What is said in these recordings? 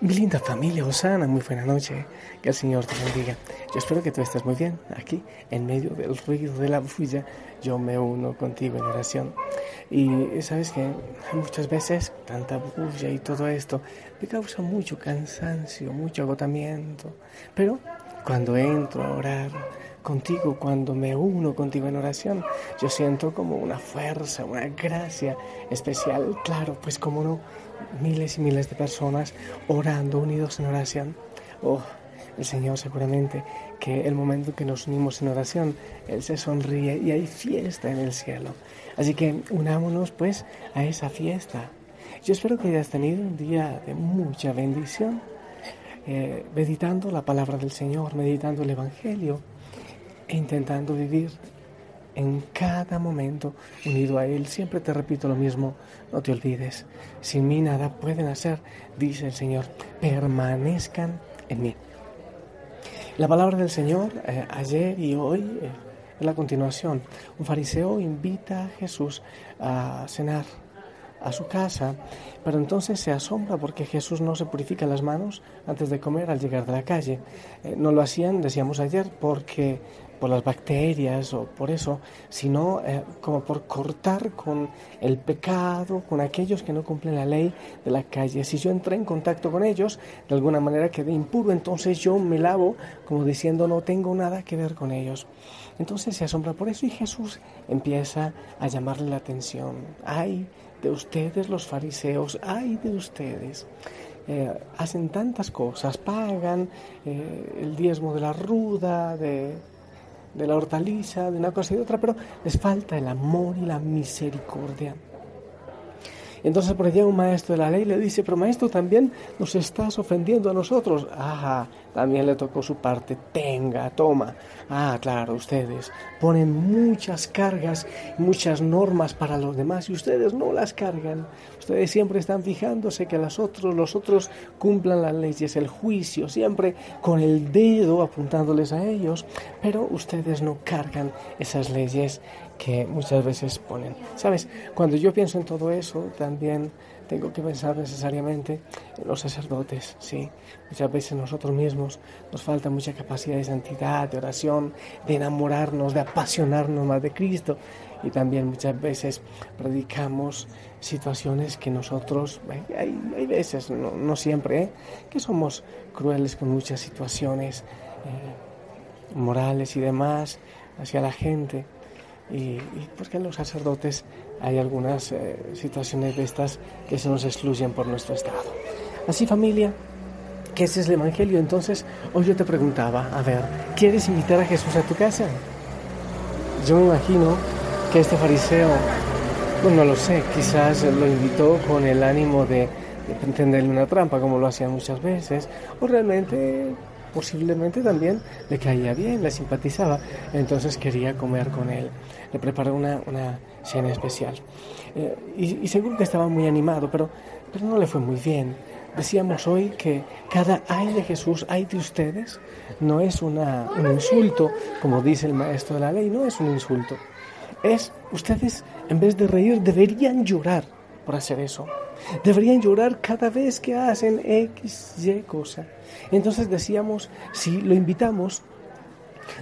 Mi linda familia Osana, muy buena noche. Que el Señor te bendiga. Yo espero que tú estés muy bien. Aquí, en medio del ruido de la bulla, yo me uno contigo en oración. Y sabes que muchas veces tanta bulla y todo esto me causa mucho cansancio, mucho agotamiento. Pero cuando entro a orar contigo, cuando me uno contigo en oración, yo siento como una fuerza, una gracia especial. Claro, pues como no miles y miles de personas orando, unidos en oración. Oh, el Señor seguramente que el momento que nos unimos en oración, Él se sonríe y hay fiesta en el cielo. Así que unámonos pues a esa fiesta. Yo espero que hayas tenido un día de mucha bendición, eh, meditando la palabra del Señor, meditando el Evangelio e intentando vivir en cada momento unido a Él. Siempre te repito lo mismo, no te olvides, sin mí nada pueden hacer, dice el Señor, permanezcan en mí. La palabra del Señor eh, ayer y hoy eh, es la continuación. Un fariseo invita a Jesús a cenar a su casa, pero entonces se asombra porque Jesús no se purifica las manos antes de comer al llegar de la calle. Eh, no lo hacían, decíamos ayer, porque por las bacterias o por eso, sino eh, como por cortar con el pecado, con aquellos que no cumplen la ley de la calle. Si yo entré en contacto con ellos, de alguna manera quedé impuro, entonces yo me lavo como diciendo no tengo nada que ver con ellos. Entonces se asombra por eso y Jesús empieza a llamarle la atención. Ay de ustedes los fariseos, ay de ustedes. Eh, hacen tantas cosas, pagan eh, el diezmo de la ruda, de de la hortaliza, de una cosa y otra, pero les falta el amor y la misericordia. Entonces por allá un maestro de la ley le dice, pero maestro, también nos estás ofendiendo a nosotros. Ah, también le tocó su parte, tenga, toma. Ah, claro, ustedes ponen muchas cargas, muchas normas para los demás y ustedes no las cargan. Ustedes siempre están fijándose que los otros, los otros cumplan las leyes, el juicio, siempre con el dedo apuntándoles a ellos, pero ustedes no cargan esas leyes que muchas veces ponen. Sabes, cuando yo pienso en todo eso, también tengo que pensar necesariamente en los sacerdotes, sí. Muchas veces nosotros mismos nos falta mucha capacidad de santidad, de oración, de enamorarnos, de apasionarnos más de Cristo. Y también muchas veces predicamos situaciones que nosotros, hay, hay veces, no, siempre, ¿eh? que somos crueles con muchas situaciones eh, morales y demás hacia la gente y, porque en los sacerdotes hay algunas eh, situaciones de estas que se nos excluyen por nuestro estado. Así familia, que ese es el Evangelio. Entonces, hoy yo te preguntaba, a ver, ¿quieres invitar a Jesús a tu casa? Yo me imagino que este fariseo, pues no lo sé, quizás lo invitó con el ánimo de, de tenderle una trampa, como lo hacía muchas veces, o realmente posiblemente también le caía bien, le simpatizaba, entonces quería comer con él. Le preparó una, una cena especial. Eh, y, seguro que estaba muy animado, pero, pero no le fue muy bien. Decíamos hoy que cada ay de Jesús, ay de ustedes, no es una, un insulto, como dice el maestro de la ley, no es un insulto. Es, ustedes, en vez de reír, deberían llorar por hacer eso. Deberían llorar cada vez que hacen X, Y cosa. Entonces decíamos, si lo invitamos,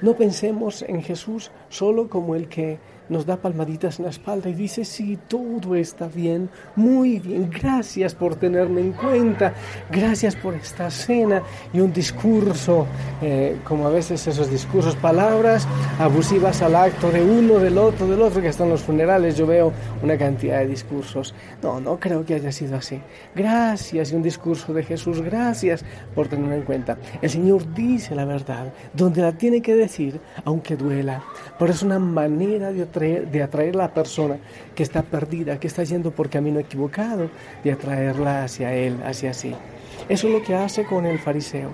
no pensemos en Jesús solo como el que nos da palmaditas en la espalda y dice, sí, todo está bien, muy bien, gracias por tenerme en cuenta, gracias por esta cena y un discurso, eh, como a veces esos discursos, palabras abusivas al acto de uno, del otro, del otro, que están los funerales, yo veo una cantidad de discursos. No, no creo que haya sido así. Gracias y un discurso de Jesús, gracias por tenerme en cuenta. El Señor dice la verdad, donde la tiene que decir, aunque duela, pero es una manera de de atraer a la persona que está perdida, que está yendo por camino equivocado, de atraerla hacia Él, hacia sí. Eso es lo que hace con el fariseo.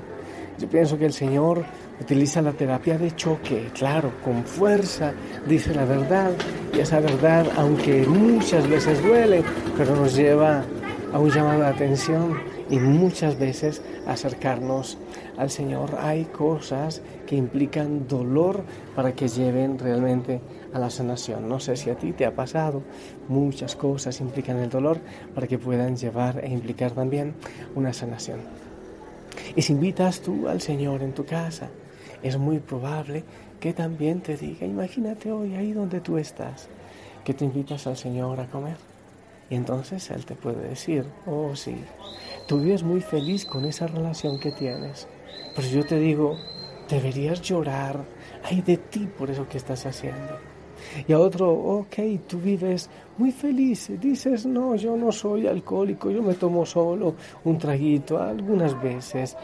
Yo pienso que el Señor utiliza la terapia de choque, claro, con fuerza, dice la verdad, y esa verdad, aunque muchas veces duele, pero nos lleva a un llamado de atención y muchas veces acercarnos al Señor. Hay cosas que implican dolor para que lleven realmente a la sanación. No sé si a ti te ha pasado, muchas cosas implican el dolor para que puedan llevar e implicar también una sanación. Y si invitas tú al Señor en tu casa, es muy probable que también te diga, imagínate hoy ahí donde tú estás, que te invitas al Señor a comer. Y entonces Él te puede decir, oh sí, tú vives muy feliz con esa relación que tienes. Pero yo te digo, deberías llorar, ay de ti por eso que estás haciendo. Y a otro, ok, tú vives muy feliz, dices, no, yo no soy alcohólico, yo me tomo solo un traguito algunas veces.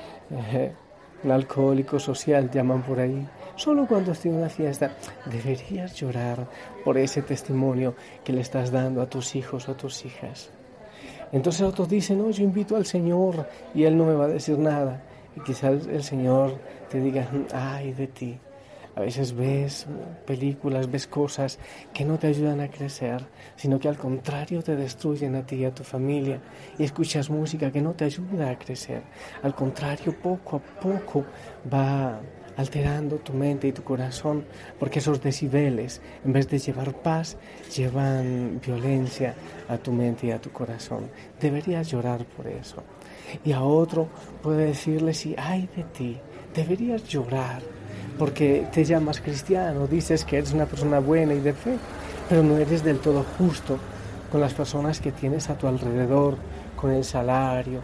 un alcohólico social llaman por ahí. Solo cuando estoy en una fiesta deberías llorar por ese testimonio que le estás dando a tus hijos o a tus hijas. Entonces otros dicen, no, yo invito al Señor y Él no me va a decir nada. Y quizás el Señor te diga, ay de ti, a veces ves películas, ves cosas que no te ayudan a crecer, sino que al contrario te destruyen a ti y a tu familia. Y escuchas música que no te ayuda a crecer. Al contrario, poco a poco va alterando tu mente y tu corazón, porque esos decibeles, en vez de llevar paz, llevan violencia a tu mente y a tu corazón. Deberías llorar por eso. Y a otro puede decirle, si hay de ti, deberías llorar porque te llamas cristiano, dices que eres una persona buena y de fe, pero no eres del todo justo con las personas que tienes a tu alrededor, con el salario.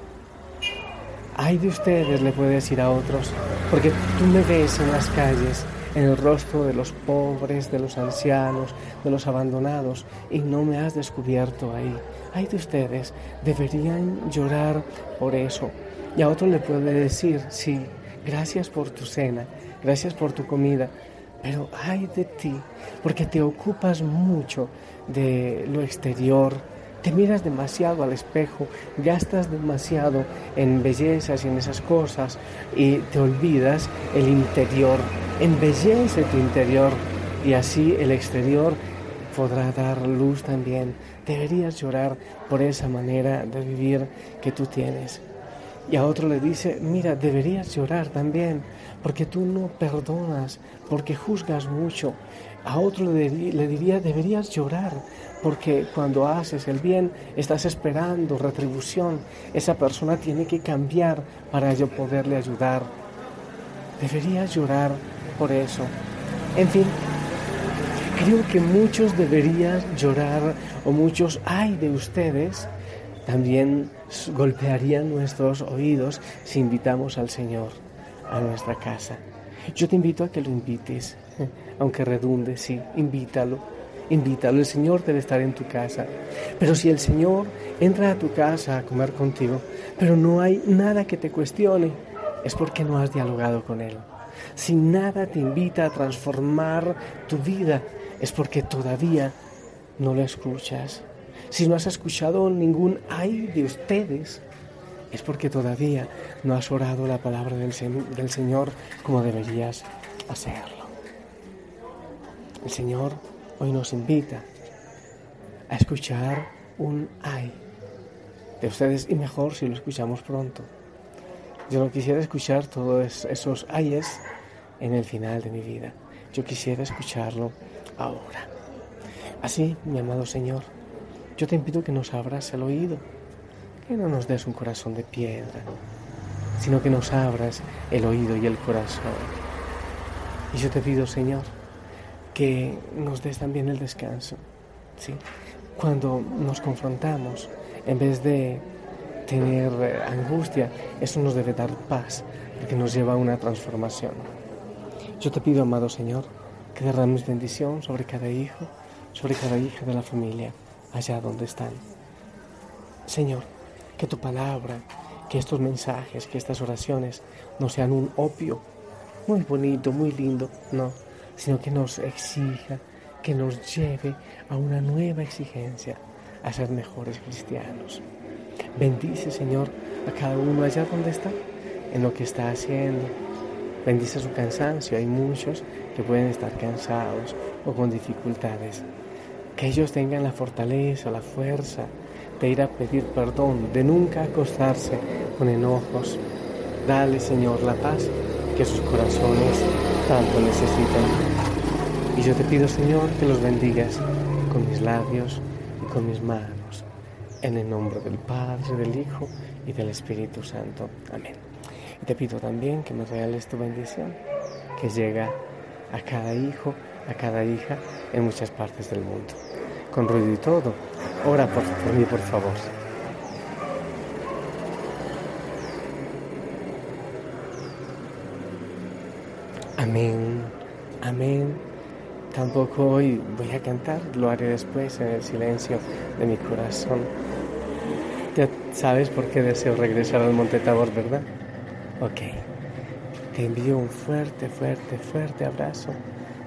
Ay de ustedes, le puede decir a otros, porque tú me ves en las calles, en el rostro de los pobres, de los ancianos, de los abandonados, y no me has descubierto ahí. Ay de ustedes, deberían llorar por eso. Y a otro le puede decir, sí, gracias por tu cena, gracias por tu comida, pero ay de ti, porque te ocupas mucho de lo exterior, te miras demasiado al espejo, gastas demasiado en bellezas y en esas cosas y te olvidas el interior. Embellece tu interior y así el exterior podrá dar luz también. Deberías llorar por esa manera de vivir que tú tienes. Y a otro le dice, mira, deberías llorar también, porque tú no perdonas, porque juzgas mucho. A otro le, diría, deberías llorar, porque cuando haces el bien estás esperando retribución. Esa persona tiene que cambiar para yo poderle ayudar. Deberías llorar por eso. En fin, creo que muchos deberían llorar o muchos hay de ustedes también golpearían nuestros oídos si invitamos al Señor a nuestra casa. Yo te invito a que lo invites, aunque redunde, sí, invítalo. Invítalo, el Señor debe estar en tu casa. Pero si el Señor entra a tu casa a comer contigo, pero no hay nada que te cuestione, es porque no has dialogado con Él. Si nada te invita a transformar tu vida, es porque todavía no lo escuchas. Si no has escuchado ningún ay de ustedes, es porque todavía no has orado la palabra del, Señor como deberías hacerlo. El Señor hoy nos invita a escuchar un ay de ustedes y mejor si lo escuchamos pronto. Yo no quisiera escuchar todos esos ayes en el final de mi vida. Yo quisiera escucharlo ahora. Así, mi amado Señor, yo te invito que nos abras el oído, que no nos des un corazón de piedra, sino que nos abras el oído y el corazón. Y yo te pido, Señor, que nos des también el descanso, ¿sí? Cuando nos confrontamos, en vez de tener eh, angustia, eso nos debe dar paz, porque nos lleva a una transformación. Yo te pido, amado Señor, que derrames bendición sobre cada hijo, sobre cada hija de la familia allá donde están. Señor, que tu palabra, que estos mensajes, que estas oraciones no sean un opio muy bonito, muy lindo, no, sino que nos exija, que nos lleve a una nueva exigencia, a ser mejores cristianos. Bendice, Señor, a cada uno allá donde está, en lo que está haciendo. Bendice su cansancio. Hay muchos que pueden estar cansados o con dificultades que ellos tengan la fortaleza, la fuerza de ir a pedir perdón, de nunca acostarse con enojos. Dale, Señor, la paz que sus corazones tanto necesitan. Y yo te pido, Señor, que los bendigas con mis labios y con mis manos. En el nombre del Padre, del Hijo y del Espíritu Santo. Amén. Y te pido también que me regales tu bendición, que llega a cada hijo, a cada hija en muchas partes del mundo. Con ruido y todo, ora por, mí, por favor. Amén, amén. Tampoco hoy voy a cantar, lo haré después en el silencio de mi corazón. Ya sabes por qué deseo regresar al Monte Tabor, ¿verdad? Ok. Te envío un fuerte, fuerte, fuerte abrazo.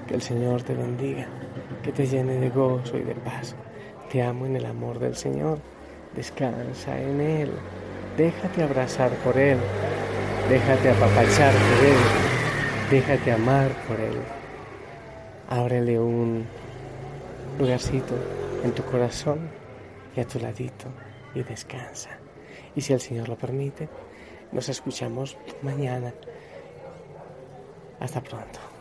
Que el Señor te bendiga, que te llene de gozo y de paz. Te amo en el amor del Señor. Descansa en Él. Déjate abrazar por Él. Déjate apapachar por Él. Déjate amar por Él. Ábrele un lugarcito en tu corazón y a tu ladito y descansa. Y si el Señor lo permite, nos escuchamos mañana. Hasta pronto.